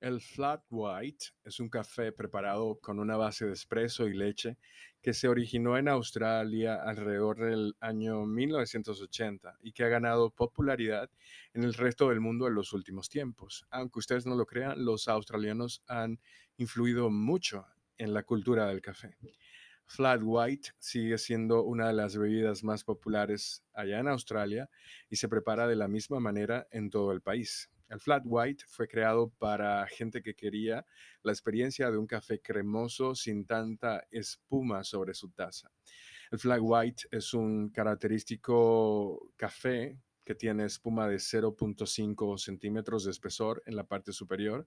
El flat white es un café preparado con una base de espresso y leche que se originó en Australia alrededor del año 1980 y que ha ganado popularidad en el resto del mundo en los últimos tiempos. Aunque ustedes no lo crean, los australianos han influido mucho en la cultura del café. Flat white sigue siendo una de las bebidas más populares allá en Australia y se prepara de la misma manera en todo el país. El flat white fue creado para gente que quería la experiencia de un café cremoso sin tanta espuma sobre su taza. El flat white es un característico café que tiene espuma de 0.5 centímetros de espesor en la parte superior.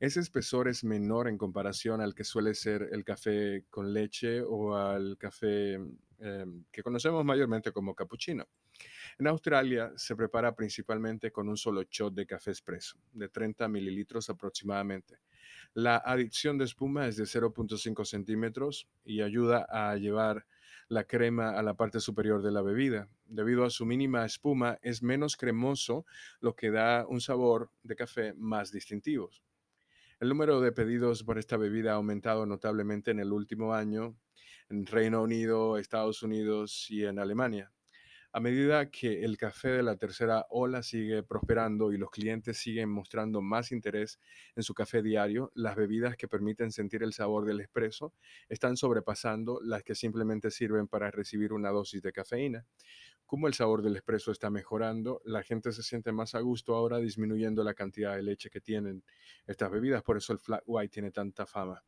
Ese espesor es menor en comparación al que suele ser el café con leche o al café em, que conocemos mayormente como cappuccino. En Australia se prepara principalmente con un solo shot de café espresso, de 30 mililitros aproximadamente. La adición de espuma es de 0.5 centímetros y ayuda a llevar la crema a la parte superior de la bebida. Debido a su mínima espuma, es menos cremoso, lo que da un sabor de café más distintivo. El número de pedidos por esta bebida ha aumentado notablemente en el último año en Reino Unido, Estados Unidos y en Alemania. A medida que el café de la tercera ola sigue prosperando y los clientes siguen mostrando más interés en su café diario, las bebidas que permiten sentir el sabor del espresso están sobrepasando las que simplemente sirven para recibir una dosis de cafeína como el sabor del espresso está mejorando, la gente se siente más a gusto ahora disminuyendo la cantidad de leche que tienen estas bebidas, por eso el flat white tiene tanta fama.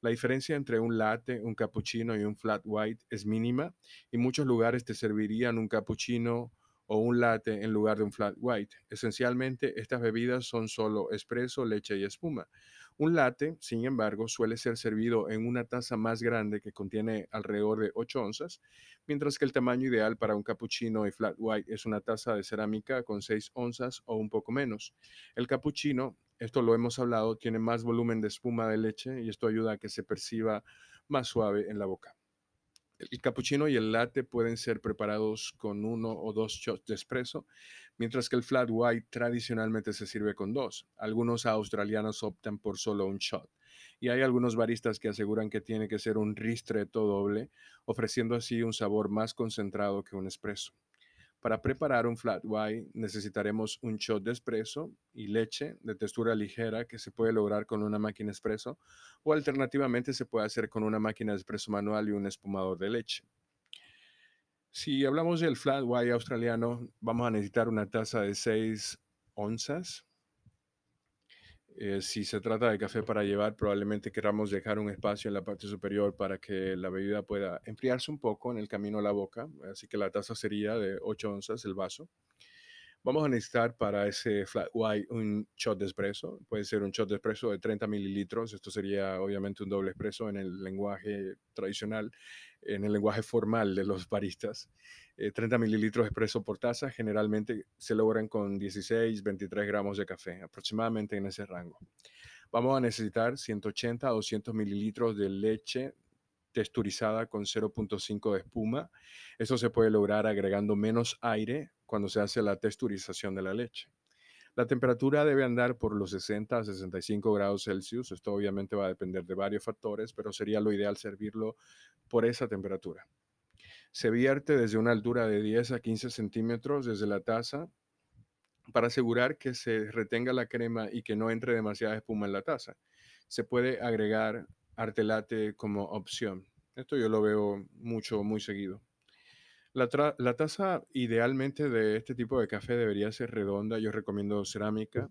La diferencia entre un latte, un cappuccino y un flat white es mínima y muchos lugares te servirían un cappuccino o un latte en lugar de un flat white. Esencialmente, estas bebidas son solo espresso, leche y espuma. Un latte, sin embargo, suele ser servido en una taza más grande que contiene alrededor de 8 onzas, mientras que el tamaño ideal para un cappuccino y flat white es una taza de cerámica con 6 onzas o un poco menos. El cappuccino, esto lo hemos hablado, tiene más volumen de espuma de leche y esto ayuda a que se perciba más suave en la boca. El cappuccino y el latte pueden ser preparados con uno o dos shots de espresso, mientras que el flat white tradicionalmente se sirve con dos. Algunos australianos optan por solo un shot. Y hay algunos baristas que aseguran que tiene que ser un ristretto doble, ofreciendo así un sabor más concentrado que un espresso. Para preparar un flat white necesitaremos un shot de espresso y leche de textura ligera que se puede lograr con una máquina espresso o alternativamente se puede hacer con una máquina de espresso manual y un espumador de leche. Si hablamos del flat white australiano, vamos a necesitar una taza de 6 onzas eh, si se trata de café para llevar, probablemente queramos dejar un espacio en la parte superior para que la bebida pueda enfriarse un poco en el camino a la boca. Así que la taza sería de 8 onzas el vaso. Vamos a necesitar para ese flat white un shot de espresso. Puede ser un shot de espresso de 30 mililitros. Esto sería obviamente un doble espresso en el lenguaje tradicional, en el lenguaje formal de los baristas. 30 eh, mililitros de espresso por taza generalmente se logran con 16, 23 gramos de café, aproximadamente en ese rango. Vamos a necesitar 180 a 200 mililitros de leche texturizada con 0.5 de espuma. Esto se puede lograr agregando menos aire cuando se hace la texturización de la leche. La temperatura debe andar por los 60 a 65 grados Celsius. Esto obviamente va a depender de varios factores, pero sería lo ideal servirlo por esa temperatura. Se vierte desde una altura de 10 a 15 centímetros desde la taza para asegurar que se retenga la crema y que no entre demasiada espuma en la taza. Se puede agregar artelate como opción. Esto yo lo veo mucho, muy seguido. La, la, taza idealmente de este tipo de café debería ser redonda. Yo recomiendo cerámica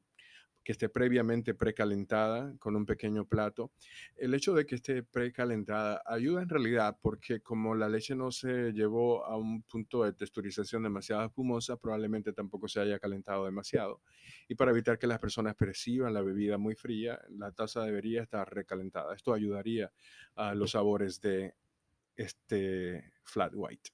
que esté previamente precalentada con un pequeño plato. El hecho de que esté precalentada ayuda en realidad porque como la leche no se llevó a un punto de texturización demasiado espumosa, probablemente tampoco se haya calentado demasiado. Y para evitar que las personas perciban la bebida muy fría, la taza debería estar recalentada. Esto ayudaría a los sabores de este flat white.